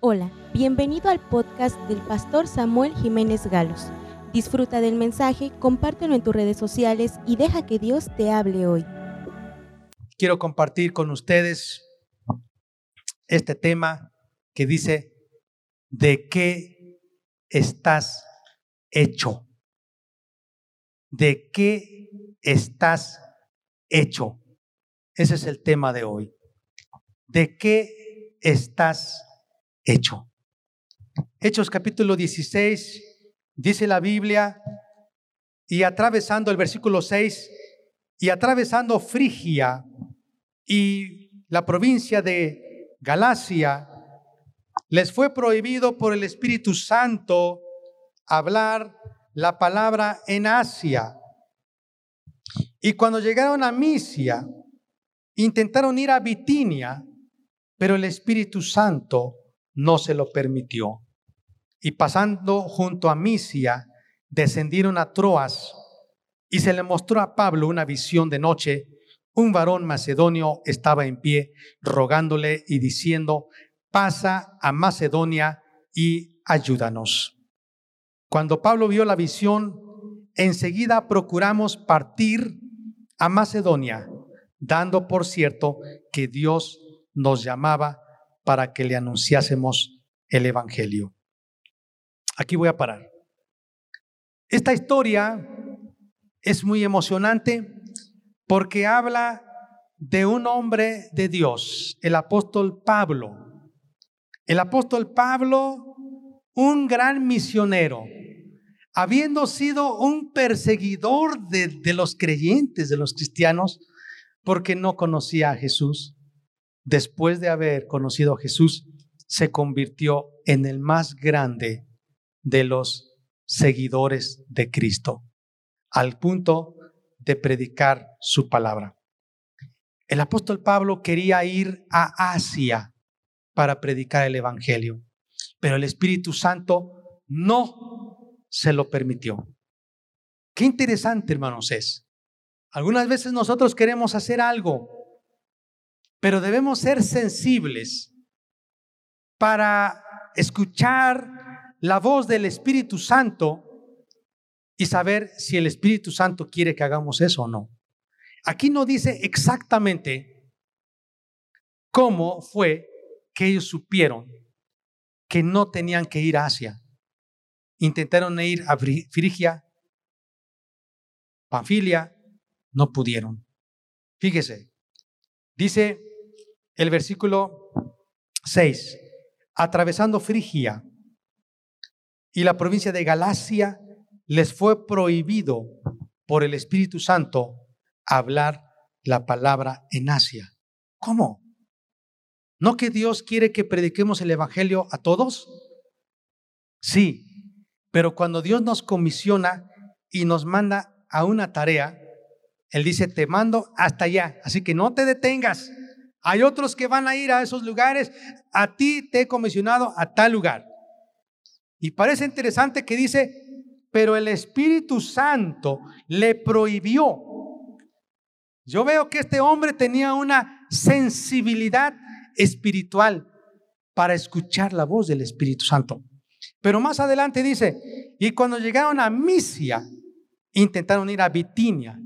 Hola, bienvenido al podcast del pastor Samuel Jiménez Galos. Disfruta del mensaje, compártelo en tus redes sociales y deja que Dios te hable hoy. Quiero compartir con ustedes este tema que dice, ¿de qué estás hecho? ¿De qué estás hecho? Ese es el tema de hoy. ¿De qué estás hecho? Hechos capítulo 16, dice la Biblia, y atravesando el versículo 6, y atravesando Frigia y la provincia de Galacia, les fue prohibido por el Espíritu Santo hablar la palabra en Asia. Y cuando llegaron a Misia, intentaron ir a Bitinia, pero el Espíritu Santo no se lo permitió. Y pasando junto a Misia, descendieron a Troas y se le mostró a Pablo una visión de noche. Un varón macedonio estaba en pie, rogándole y diciendo, pasa a Macedonia y ayúdanos. Cuando Pablo vio la visión, enseguida procuramos partir a Macedonia, dando por cierto que Dios nos llamaba para que le anunciásemos el Evangelio. Aquí voy a parar. Esta historia es muy emocionante porque habla de un hombre de Dios, el apóstol Pablo. El apóstol Pablo, un gran misionero, habiendo sido un perseguidor de, de los creyentes, de los cristianos, porque no conocía a Jesús después de haber conocido a Jesús, se convirtió en el más grande de los seguidores de Cristo, al punto de predicar su palabra. El apóstol Pablo quería ir a Asia para predicar el Evangelio, pero el Espíritu Santo no se lo permitió. Qué interesante, hermanos, es. Algunas veces nosotros queremos hacer algo pero debemos ser sensibles para escuchar la voz del Espíritu Santo y saber si el Espíritu Santo quiere que hagamos eso o no. Aquí no dice exactamente cómo fue que ellos supieron que no tenían que ir a Asia. Intentaron ir a Frigia, Panfilia, no pudieron. Fíjese, dice el versículo 6, atravesando Frigia y la provincia de Galacia, les fue prohibido por el Espíritu Santo hablar la palabra en Asia. ¿Cómo? ¿No que Dios quiere que prediquemos el Evangelio a todos? Sí, pero cuando Dios nos comisiona y nos manda a una tarea, Él dice, te mando hasta allá, así que no te detengas. Hay otros que van a ir a esos lugares. A ti te he comisionado a tal lugar. Y parece interesante que dice, pero el Espíritu Santo le prohibió. Yo veo que este hombre tenía una sensibilidad espiritual para escuchar la voz del Espíritu Santo. Pero más adelante dice, y cuando llegaron a Misia, intentaron ir a Bitinia,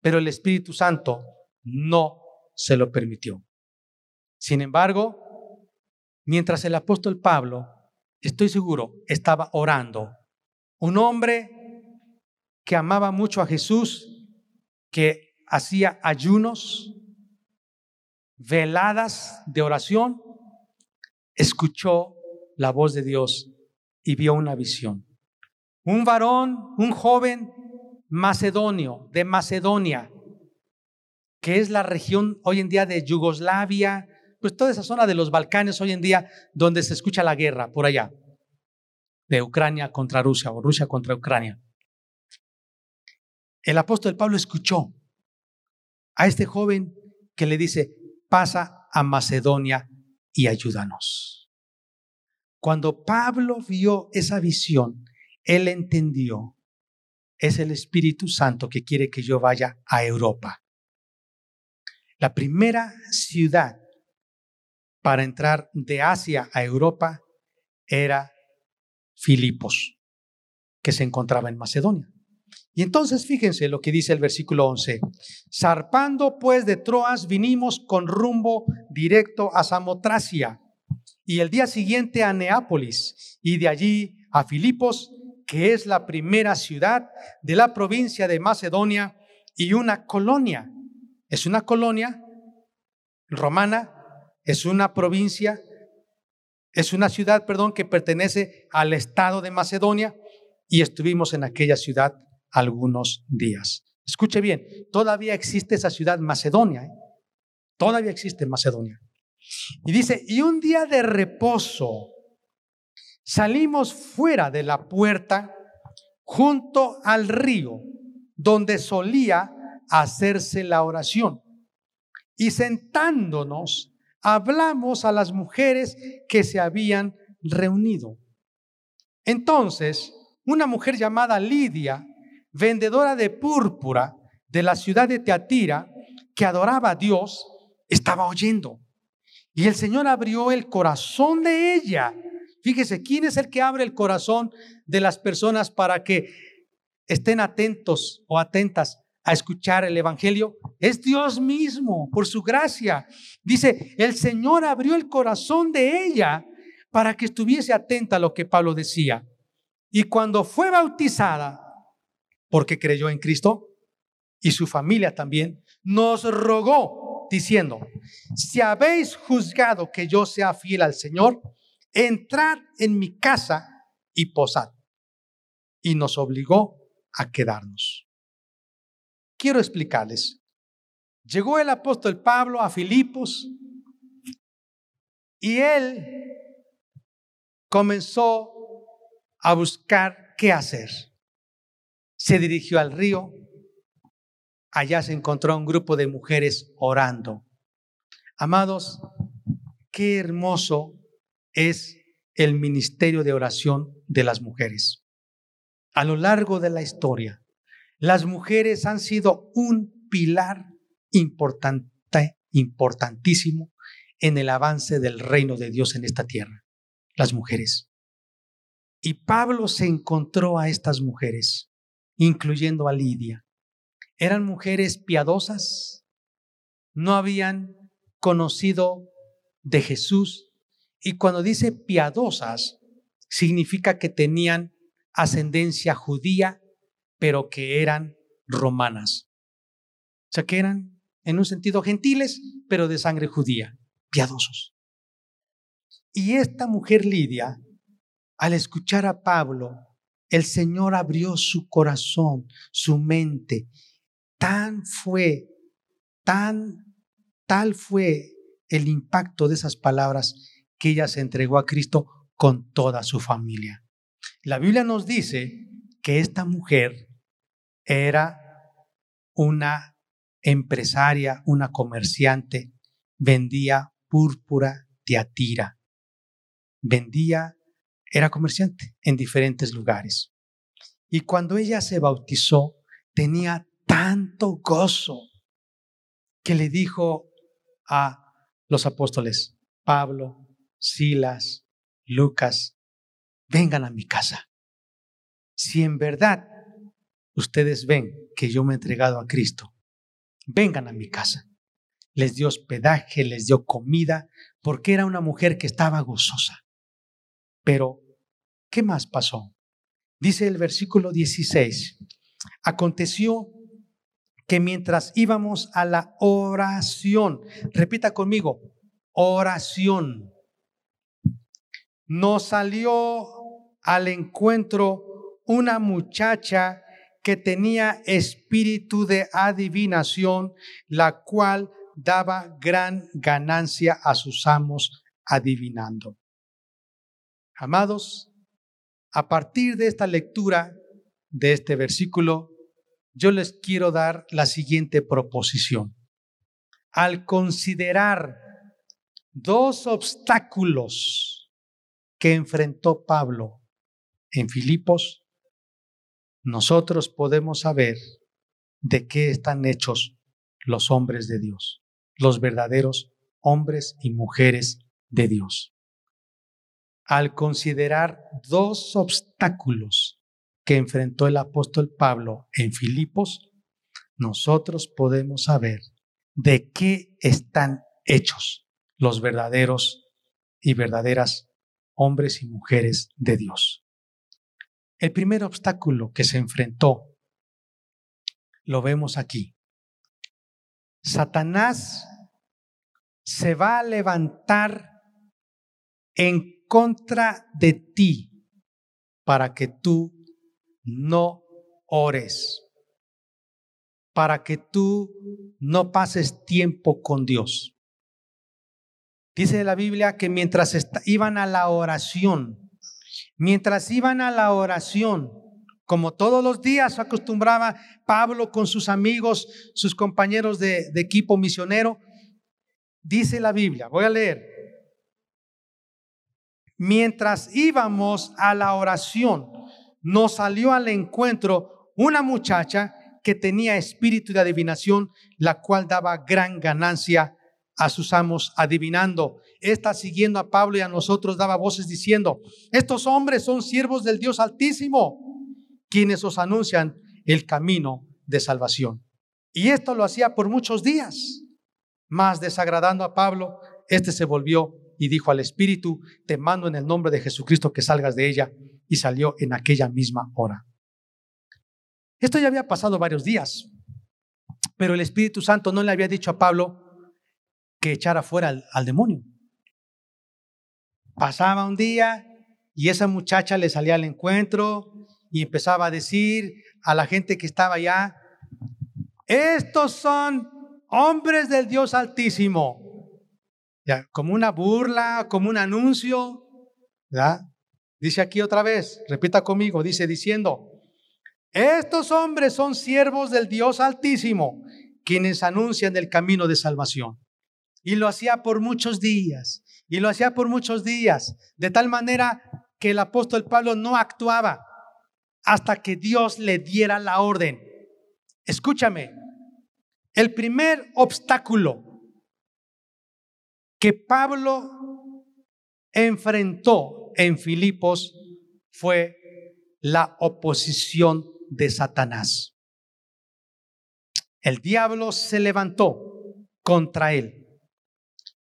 pero el Espíritu Santo no se lo permitió. Sin embargo, mientras el apóstol Pablo, estoy seguro, estaba orando, un hombre que amaba mucho a Jesús, que hacía ayunos, veladas de oración, escuchó la voz de Dios y vio una visión. Un varón, un joven macedonio, de Macedonia, que es la región hoy en día de Yugoslavia, pues toda esa zona de los Balcanes hoy en día donde se escucha la guerra por allá, de Ucrania contra Rusia o Rusia contra Ucrania. El apóstol Pablo escuchó a este joven que le dice, pasa a Macedonia y ayúdanos. Cuando Pablo vio esa visión, él entendió, es el Espíritu Santo que quiere que yo vaya a Europa. La primera ciudad para entrar de Asia a Europa era Filipos, que se encontraba en Macedonia. Y entonces fíjense lo que dice el versículo 11. Zarpando pues de Troas vinimos con rumbo directo a Samotracia y el día siguiente a Neápolis y de allí a Filipos, que es la primera ciudad de la provincia de Macedonia y una colonia. Es una colonia romana, es una provincia, es una ciudad, perdón, que pertenece al estado de Macedonia y estuvimos en aquella ciudad algunos días. Escuche bien, todavía existe esa ciudad Macedonia, ¿eh? todavía existe Macedonia. Y dice, y un día de reposo salimos fuera de la puerta junto al río donde solía hacerse la oración. Y sentándonos, hablamos a las mujeres que se habían reunido. Entonces, una mujer llamada Lidia, vendedora de púrpura de la ciudad de Teatira, que adoraba a Dios, estaba oyendo. Y el Señor abrió el corazón de ella. Fíjese, ¿quién es el que abre el corazón de las personas para que estén atentos o atentas a escuchar el Evangelio? Es Dios mismo, por su gracia. Dice, el Señor abrió el corazón de ella para que estuviese atenta a lo que Pablo decía. Y cuando fue bautizada, porque creyó en Cristo y su familia también, nos rogó diciendo, si habéis juzgado que yo sea fiel al Señor, entrad en mi casa y posad. Y nos obligó a quedarnos. Quiero explicarles. Llegó el apóstol Pablo a Filipos y él comenzó a buscar qué hacer se dirigió al río. Allá se encontró un grupo de mujeres orando. Amados, qué hermoso es el ministerio de oración de las mujeres. A lo largo de la historia, las mujeres han sido un pilar importante, importantísimo en el avance del reino de Dios en esta tierra. Las mujeres. Y Pablo se encontró a estas mujeres incluyendo a Lidia. Eran mujeres piadosas, no habían conocido de Jesús y cuando dice piadosas, significa que tenían ascendencia judía, pero que eran romanas. O sea, que eran en un sentido gentiles, pero de sangre judía, piadosos. Y esta mujer Lidia, al escuchar a Pablo el Señor abrió su corazón, su mente. Tan fue, tan, tal fue el impacto de esas palabras que ella se entregó a Cristo con toda su familia. La Biblia nos dice que esta mujer era una empresaria, una comerciante, vendía púrpura de Atira, vendía era comerciante en diferentes lugares. Y cuando ella se bautizó, tenía tanto gozo que le dijo a los apóstoles, Pablo, Silas, Lucas, vengan a mi casa. Si en verdad ustedes ven que yo me he entregado a Cristo, vengan a mi casa. Les dio hospedaje, les dio comida, porque era una mujer que estaba gozosa. Pero ¿Qué más pasó? Dice el versículo 16, aconteció que mientras íbamos a la oración, repita conmigo, oración, nos salió al encuentro una muchacha que tenía espíritu de adivinación, la cual daba gran ganancia a sus amos adivinando. Amados, a partir de esta lectura de este versículo, yo les quiero dar la siguiente proposición. Al considerar dos obstáculos que enfrentó Pablo en Filipos, nosotros podemos saber de qué están hechos los hombres de Dios, los verdaderos hombres y mujeres de Dios. al considerar dos obstáculos que enfrentó el apóstol Pablo en Filipos, nosotros podemos saber de qué están hechos los verdaderos y verdaderas hombres y mujeres de Dios. El primer obstáculo que se enfrentó lo vemos aquí. Satanás se va a levantar en contra de ti para que tú no ores, para que tú no pases tiempo con Dios. Dice la Biblia que mientras iban a la oración, mientras iban a la oración, como todos los días acostumbraba Pablo con sus amigos, sus compañeros de, de equipo misionero, dice la Biblia, voy a leer, mientras íbamos a la oración, nos salió al encuentro una muchacha que tenía espíritu de adivinación, la cual daba gran ganancia a sus amos adivinando. Esta siguiendo a Pablo y a nosotros daba voces diciendo, estos hombres son siervos del Dios Altísimo, quienes os anuncian el camino de salvación. Y esto lo hacía por muchos días, más desagradando a Pablo, este se volvió y dijo al espíritu, te mando en el nombre de Jesucristo que salgas de ella, y salió en aquella misma hora. Esto ya había pasado varios días, pero el Espíritu Santo no le había dicho a Pablo que echara fuera al, demonio. Pasaba un día y esa muchacha le salía al encuentro y empezaba a decir a la gente que estaba allá, estos son hombres del Dios Altísimo como una burla, como un anuncio. Dice aquí otra vez, repita conmigo, dice diciendo, estos hombres son siervos del Dios Altísimo, quienes anuncian el camino de salvación. Y lo hacía por muchos días, y lo hacía por muchos días, de tal manera que el apóstol Pablo no actuaba hasta que Dios le diera la orden. Escúchame, el primer obstáculo que Pablo enfrentó en Filipos fue la oposición de Satanás. El diablo se levantó contra él.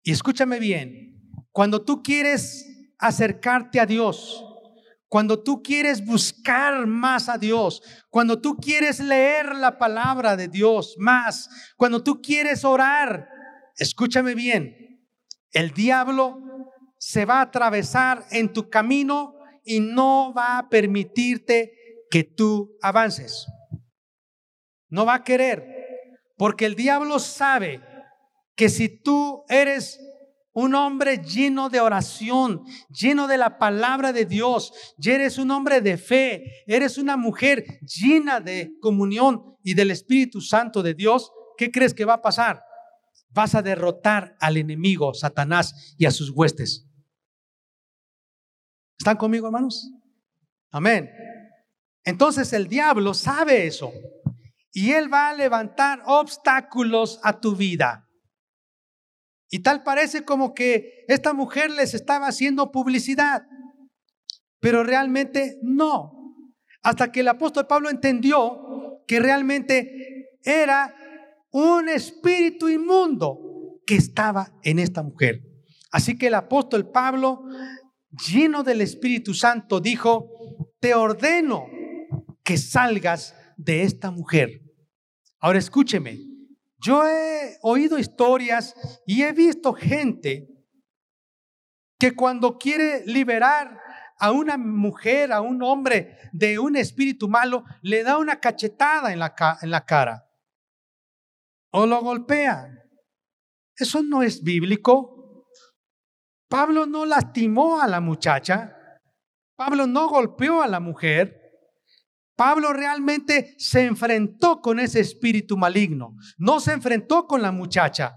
Y escúchame bien, cuando tú quieres acercarte a Dios, cuando tú quieres buscar más a Dios, cuando tú quieres leer la palabra de Dios más, cuando tú quieres orar, escúchame bien, el diablo se va a atravesar en tu camino y no va a permitirte que tú avances. No va a querer, porque el diablo sabe que si tú eres un hombre lleno de oración, lleno de la palabra de Dios, y eres un hombre de fe, eres una mujer llena de comunión y del Espíritu Santo de Dios, ¿qué crees que va a pasar? vas a derrotar al enemigo, Satanás, y a sus huestes. ¿Están conmigo, hermanos? Amén. Entonces el diablo sabe eso y él va a levantar obstáculos a tu vida. Y tal parece como que esta mujer les estaba haciendo publicidad, pero realmente no. Hasta que el apóstol Pablo entendió que realmente era un espíritu inmundo que estaba en esta mujer. Así que el apóstol Pablo, lleno del Espíritu Santo, dijo, te ordeno que salgas de esta mujer. Ahora escúcheme, yo he oído historias y he visto gente que cuando quiere liberar a una mujer, a un hombre de un espíritu malo, le da una cachetada en la, en la cara o lo golpea. Eso no es bíblico. Pablo no lastimó a la muchacha. Pablo no golpeó a la mujer. Pablo realmente se enfrentó con ese espíritu maligno. No se enfrentó con la muchacha.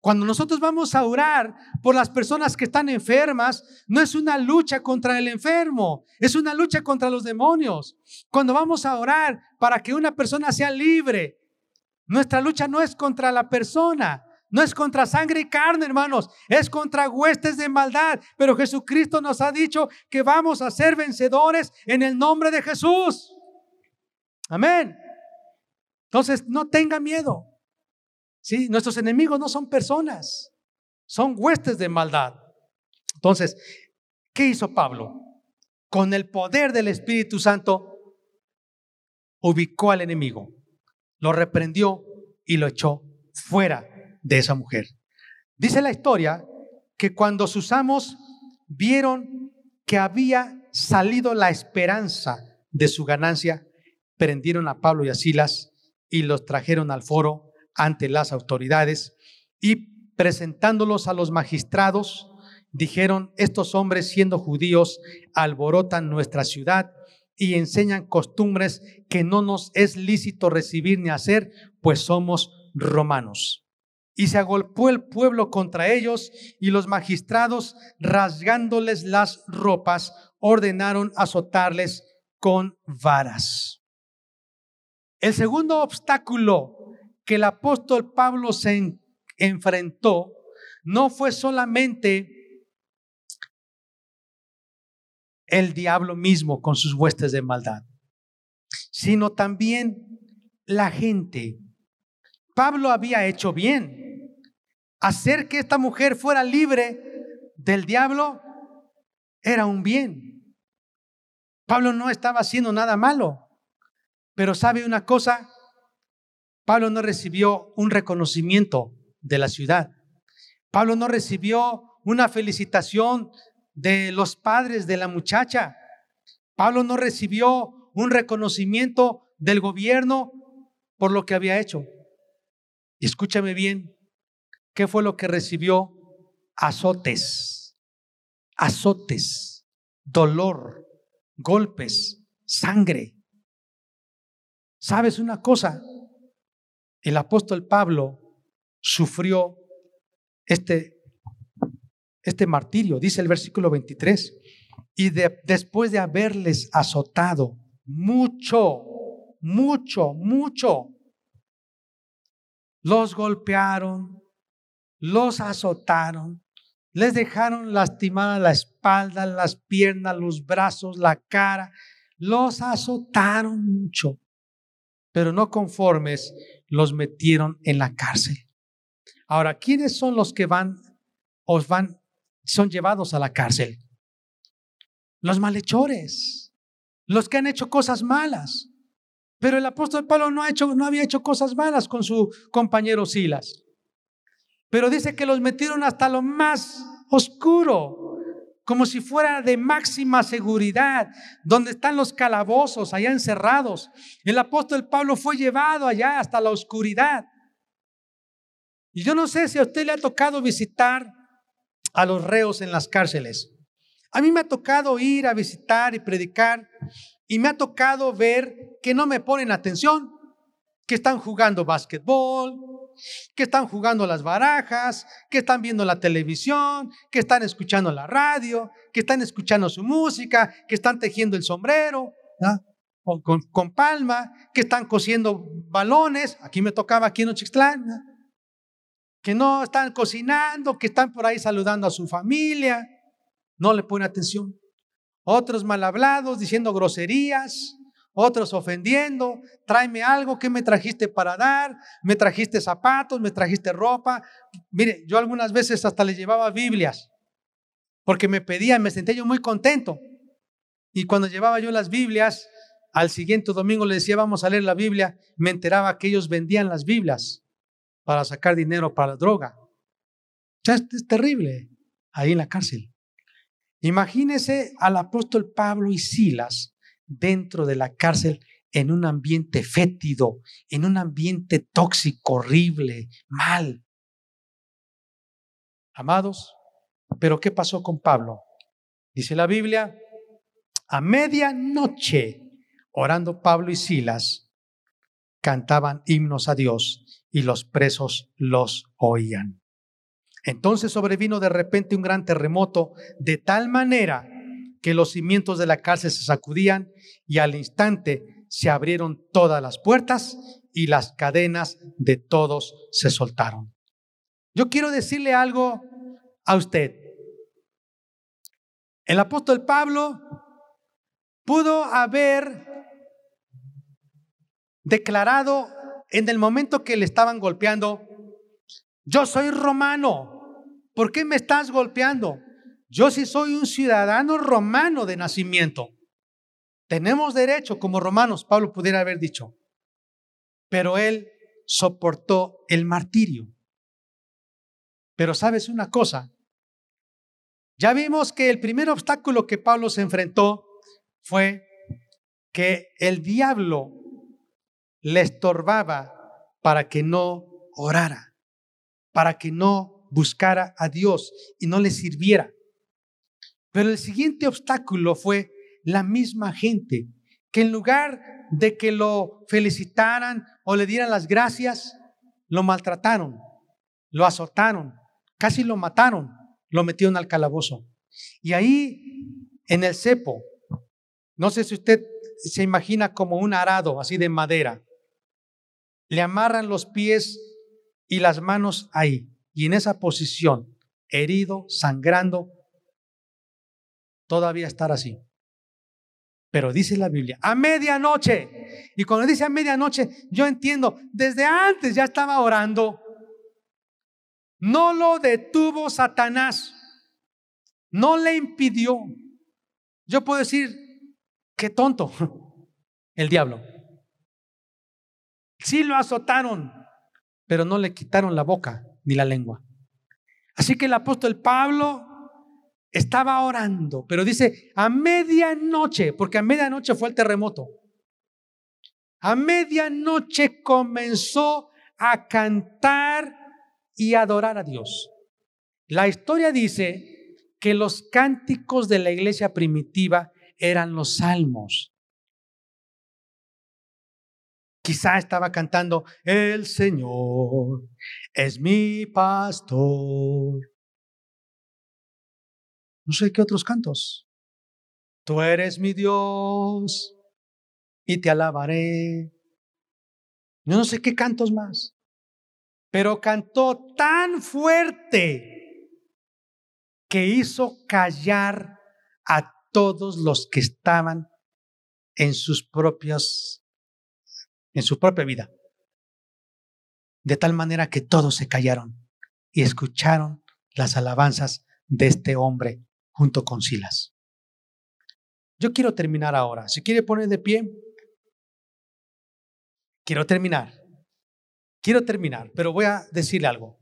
Cuando nosotros vamos a orar por las personas que están enfermas, no es una lucha contra el enfermo, es una lucha contra los demonios. Cuando vamos a orar para que una persona sea libre, nuestra lucha no es contra la persona, No es contra sangre y carne, hermanos, es contra huestes de maldad. Pero Jesucristo nos ha dicho que vamos a ser vencedores en el nombre de Jesús. Amén. Entonces, no tenga miedo. ¿Sí? Nuestros enemigos no son personas, son huestes de maldad. Entonces, ¿qué hizo Pablo? Con el poder del Espíritu Santo, ubicó al enemigo, lo reprendió y lo echó fuera de esa mujer. Dice la historia que cuando sus amos vieron que había salido la esperanza de su ganancia, prendieron a Pablo y a Silas y los trajeron al foro ante las autoridades y presentándolos a los magistrados, dijeron, estos hombres siendo judíos alborotan nuestra ciudad y enseñan costumbres que no nos es lícito recibir ni hacer, pues somos romanos. Y se agolpó el pueblo contra ellos y los magistrados, rasgándoles las ropas, ordenaron azotarles con varas. El segundo obstáculo que el apóstol Pablo se enfrentó no fue solamente el diablo mismo con sus huestes de maldad, sino también la gente. Pablo había hecho bien. Hacer que esta mujer fuera libre del diablo era un bien. Pablo no estaba haciendo nada malo, pero sabe una cosa, Pablo no recibió un reconocimiento de la ciudad. Pablo no recibió una felicitación de los padres de la muchacha. Pablo no recibió un reconocimiento del gobierno por lo que había hecho. Escúchame bien, ¿qué fue lo que recibió? Azotes, azotes, dolor, golpes, sangre. ¿Sabes una cosa? El apóstol Pablo sufrió este este martirio, dice el versículo 23. Y después de haberles azotado mucho, mucho, mucho, los golpearon, los azotaron, les dejaron lastimada la espalda, las piernas, los brazos, la cara, los azotaron mucho, pero no conformes, los metieron en la cárcel. Ahora, ¿quiénes son los que van, os van son llevados a la cárcel. Los malhechores, los que han hecho cosas malas. Pero el apóstol Pablo no, ha hecho, no había hecho cosas malas con su compañero Silas. Pero dice que los metieron hasta lo más oscuro, como si fuera de máxima seguridad, donde están los calabozos allá encerrados. El apóstol Pablo fue llevado allá hasta la oscuridad. Y yo no sé si a usted le ha tocado visitar a los reos en las cárceles. A mí me ha tocado ir a visitar y predicar y me ha tocado ver que no me ponen atención, que están jugando básquetbol, que están jugando las barajas, que están viendo la televisión, que están escuchando la radio, que están escuchando su música, que están tejiendo el sombrero con, con, palma, que están cosiendo balones. Aquí me tocaba aquí en Ochixtlán que no están cocinando, que están por ahí saludando a su familia, no le pone atención. Otros mal hablados, diciendo groserías, otros ofendiendo, tráeme algo, ¿qué me trajiste para dar? Me trajiste zapatos, me trajiste ropa. Mire, yo algunas veces hasta le llevaba Biblias, porque me pedían, me sentía yo muy contento. Y cuando llevaba yo las Biblias, al siguiente domingo le decía, vamos a leer la Biblia, me enteraba que ellos vendían las Biblias para sacar dinero para la droga. Ya es, terrible ahí en la cárcel. Imagínese al apóstol Pablo y Silas dentro de la cárcel en un ambiente fétido, en un ambiente tóxico, horrible, mal. Amados, pero ¿qué pasó con Pablo? Dice la Biblia, a medianoche, orando Pablo y Silas, cantaban himnos a Dios y los presos los oían. Entonces sobrevino de repente un gran terremoto, de tal manera que los cimientos de la cárcel se sacudían y al instante se abrieron todas las puertas y las cadenas de todos se soltaron. Yo quiero decirle algo a usted. El apóstol Pablo pudo haber declarado en el momento que le estaban golpeando, yo soy romano, ¿por qué me estás golpeando? Yo sí soy un ciudadano romano de nacimiento. Tenemos derecho como romanos, Pablo pudiera haber dicho. Pero él soportó el martirio. Pero sabes una cosa, ya vimos que el primer obstáculo que Pablo se enfrentó fue que el diablo le estorbaba para que no orara, para que no buscara a Dios y no le sirviera. Pero el siguiente obstáculo fue la misma gente, que en lugar de que lo felicitaran o le dieran las gracias, lo maltrataron, lo azotaron, casi lo mataron, lo metieron al calabozo. Y ahí, en el cepo, no sé si usted se imagina como un arado así de madera, le amarran los pies y las manos ahí, y en esa posición, herido, sangrando, todavía estar así. Pero dice la Biblia, a medianoche. Y cuando dice a medianoche, yo entiendo, desde antes ya estaba orando. No lo detuvo Satanás. No le impidió. Yo puedo decir, qué tonto, el diablo. Sí lo azotaron, pero no le quitaron la boca ni la lengua. Así que el apóstol Pablo estaba orando, pero dice a medianoche, porque a medianoche fue el terremoto. A medianoche comenzó a cantar y adorar a Dios. La historia dice que los cánticos de la iglesia primitiva eran los salmos. Quizá estaba cantando, el Señor es mi pastor no sé qué otros cantos. Tú eres mi Dios y te alabaré. Yo no sé qué cantos más, pero cantó tan fuerte que hizo callar a todos los que estaban en sus propios en su propia vida. De tal manera que todos se callaron y escucharon las alabanzas de este hombre junto con Silas. Yo quiero terminar ahora. Si quiere poner de pie, quiero terminar. Quiero terminar, pero voy a decirle algo.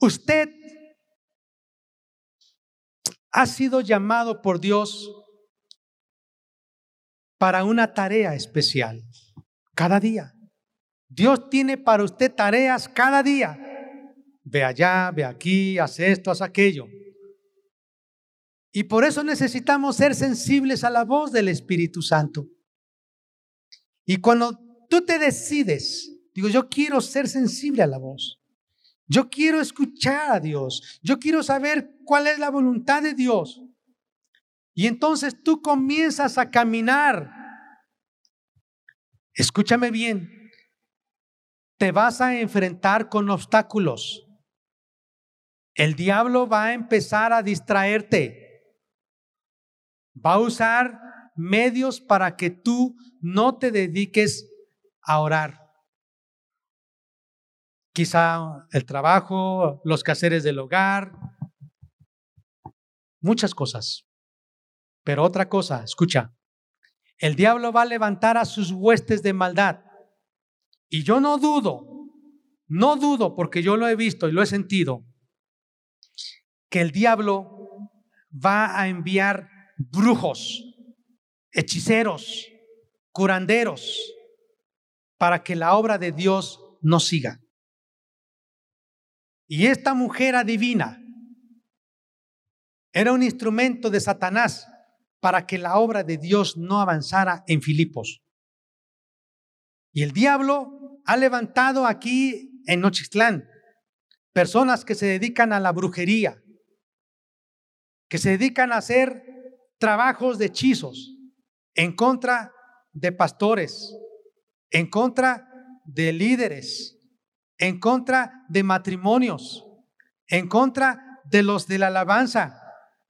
Usted ha sido llamado por Dios para una tarea especial, cada día. Dios tiene para usted tareas cada día ve allá, ve aquí, hace esto, hace aquello. Y por eso necesitamos ser sensibles a la voz del Espíritu Santo. Y cuando tú te decides, digo, yo quiero ser sensible a la voz. Yo quiero escuchar a Dios. Yo quiero saber cuál es la voluntad de Dios. Y entonces tú comienzas a caminar. Escúchame bien. Te vas a enfrentar con obstáculos. El diablo va a empezar a distraerte. Va a usar medios para que tú no te dediques a orar. Quizá el trabajo, los quehaceres del hogar, muchas cosas. Pero otra cosa, escucha, el diablo va a levantar a sus huestes de maldad. Y yo no dudo, no dudo porque yo lo he visto y lo he sentido, que el diablo va a enviar brujos, hechiceros, curanderos, para que la obra de Dios no siga. Y esta mujer adivina era un instrumento de Satanás para que la obra de Dios no avanzara en Filipos. Y el diablo ha levantado aquí en Nochixtlán personas que se dedican a la brujería, que se dedican a hacer trabajos de hechizos en contra de pastores, en contra de líderes, en contra de matrimonios, en contra de los de la alabanza,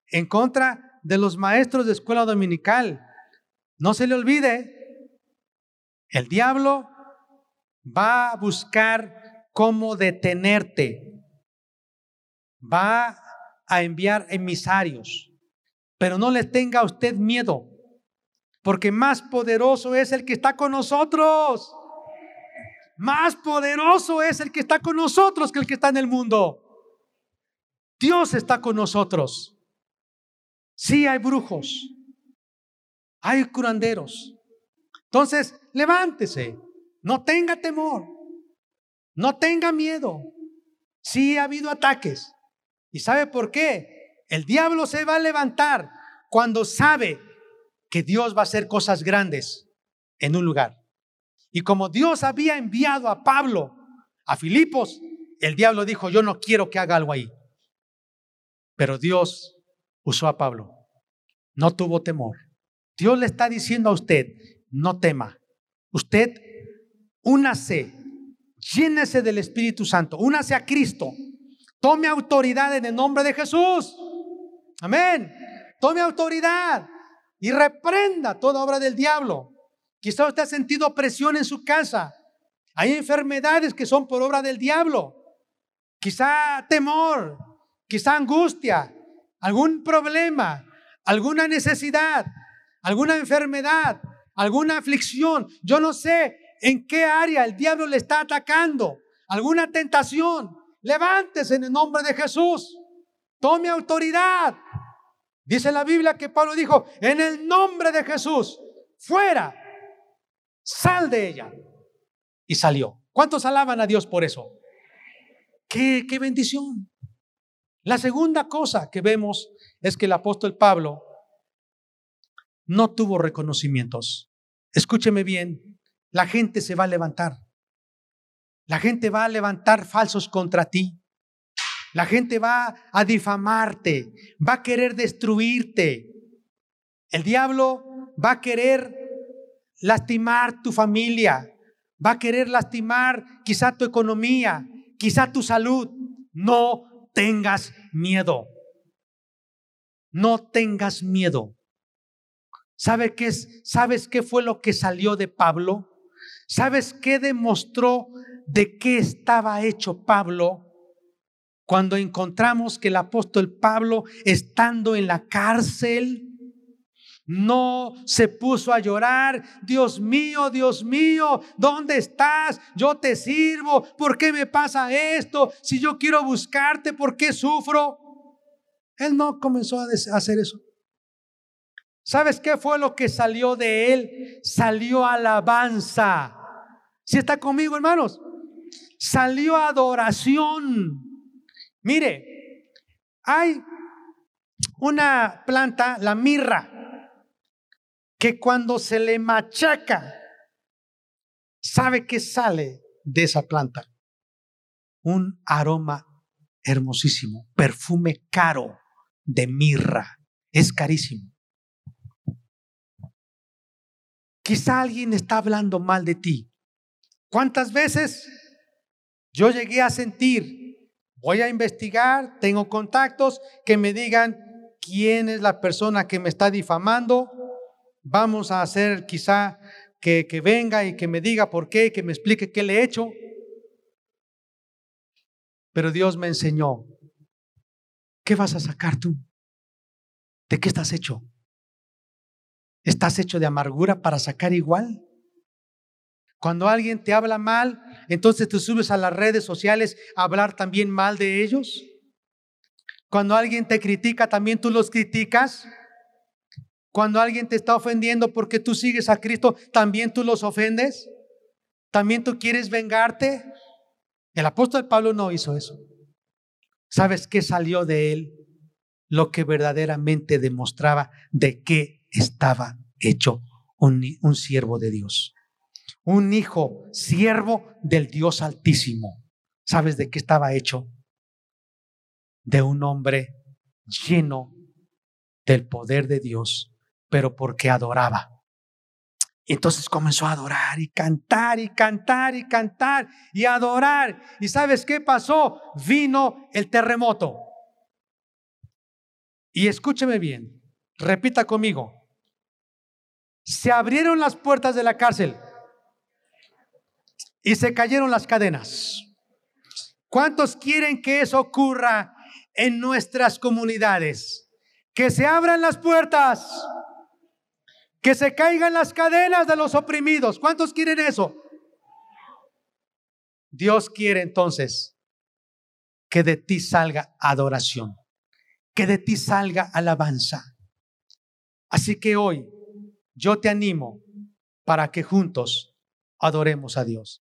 en contra de los maestros de escuela dominical. No se le olvide, el diablo va a buscar cómo detenerte, va a enviar emisarios, pero no le tenga usted miedo, porque más poderoso es el que está con nosotros. Más poderoso es el que está con nosotros que el que está en el mundo. Dios está con nosotros. Sí hay brujos, hay curanderos. Entonces, levántese, no tenga temor, no tenga miedo. Sí ha habido ataques. ¿Y sabe por qué? El diablo se va a levantar cuando sabe que Dios va a hacer cosas grandes en un lugar. Y como Dios había enviado a Pablo a Filipos, el diablo dijo, yo no quiero que haga algo ahí. Pero Dios usó a Pablo. No tuvo temor. Dios le está diciendo a usted, no tema. Usted únase, llénese del Espíritu Santo, únase a Cristo. Tome autoridad en el nombre de Jesús. Amén. Tome autoridad y reprenda toda obra del diablo. Quizá usted ha sentido presión en su casa. Hay enfermedades que son por obra del diablo. Quizá temor, quizá angustia, algún problema, alguna necesidad, alguna enfermedad, alguna aflicción. Yo no sé en qué área el diablo le está atacando. Alguna tentación. Levántese en el nombre de Jesús. Tome autoridad. Dice la Biblia que Pablo dijo, en el nombre de Jesús, fuera, sal de ella. Y salió. ¿Cuántos alaban a Dios por eso? Qué, qué bendición. La segunda cosa que vemos es que el apóstol Pablo no tuvo reconocimientos. Escúcheme bien, la gente se va a levantar. La gente va a levantar falsos contra ti. La gente va a difamarte, va a querer destruirte. El diablo va a querer lastimar tu familia, va a querer lastimar quizá tu economía, quizá tu salud. No tengas miedo. No tengas miedo. ¿Sabe qué es? ¿Sabes qué fue lo que salió de Pablo? ¿Sabes qué demostró de qué estaba hecho Pablo? Cuando encontramos que el apóstol Pablo, estando en la cárcel, no se puso a llorar, Dios mío, Dios mío, ¿dónde estás? Yo te sirvo, ¿por qué me pasa esto? Si yo quiero buscarte, ¿por qué sufro? Él no comenzó a hacer eso. ¿Sabes qué fue lo que salió de él? Salió alabanza. Si está conmigo, hermanos, salió adoración. Mire, hay una planta, la mirra, que cuando se le machaca, ¿sabe qué sale de esa planta? Un aroma hermosísimo, perfume caro de mirra. Es carísimo. Quizá alguien está hablando mal de ti. ¿Cuántas veces yo llegué a sentir, voy a investigar, tengo contactos que me digan quién es la persona que me está difamando? Vamos a hacer quizá que, que venga y que me diga por qué, que me explique qué le he hecho. Pero Dios me enseñó, ¿qué vas a sacar tú? ¿De qué estás hecho? ¿Estás hecho de amargura para sacar igual? Cuando alguien te habla mal, entonces te subes a las redes sociales a hablar también mal de ellos. Cuando alguien te critica, también tú los criticas. Cuando alguien te está ofendiendo porque tú sigues a Cristo, también tú los ofendes. También tú quieres vengarte. El apóstol Pablo no hizo eso. ¿Sabes qué salió de él? Lo que verdaderamente demostraba de qué estaba hecho un, un siervo de Dios. Un hijo, siervo del Dios Altísimo. ¿Sabes de qué estaba hecho? De un hombre lleno del poder de Dios, pero porque adoraba. Entonces comenzó a adorar y cantar y cantar y cantar y adorar. ¿Y sabes qué pasó? Vino el terremoto. Y escúcheme bien, repita conmigo. Se abrieron las puertas de la cárcel y se cayeron las cadenas. ¿Cuántos quieren que eso ocurra en nuestras comunidades? Que se abran las puertas que se caigan las cadenas de los oprimidos. ¿Cuántos quieren eso? Dios quiere entonces que de ti salga adoración, que de ti salga alabanza. Así que hoy yo te animo para que juntos adoremos a Dios.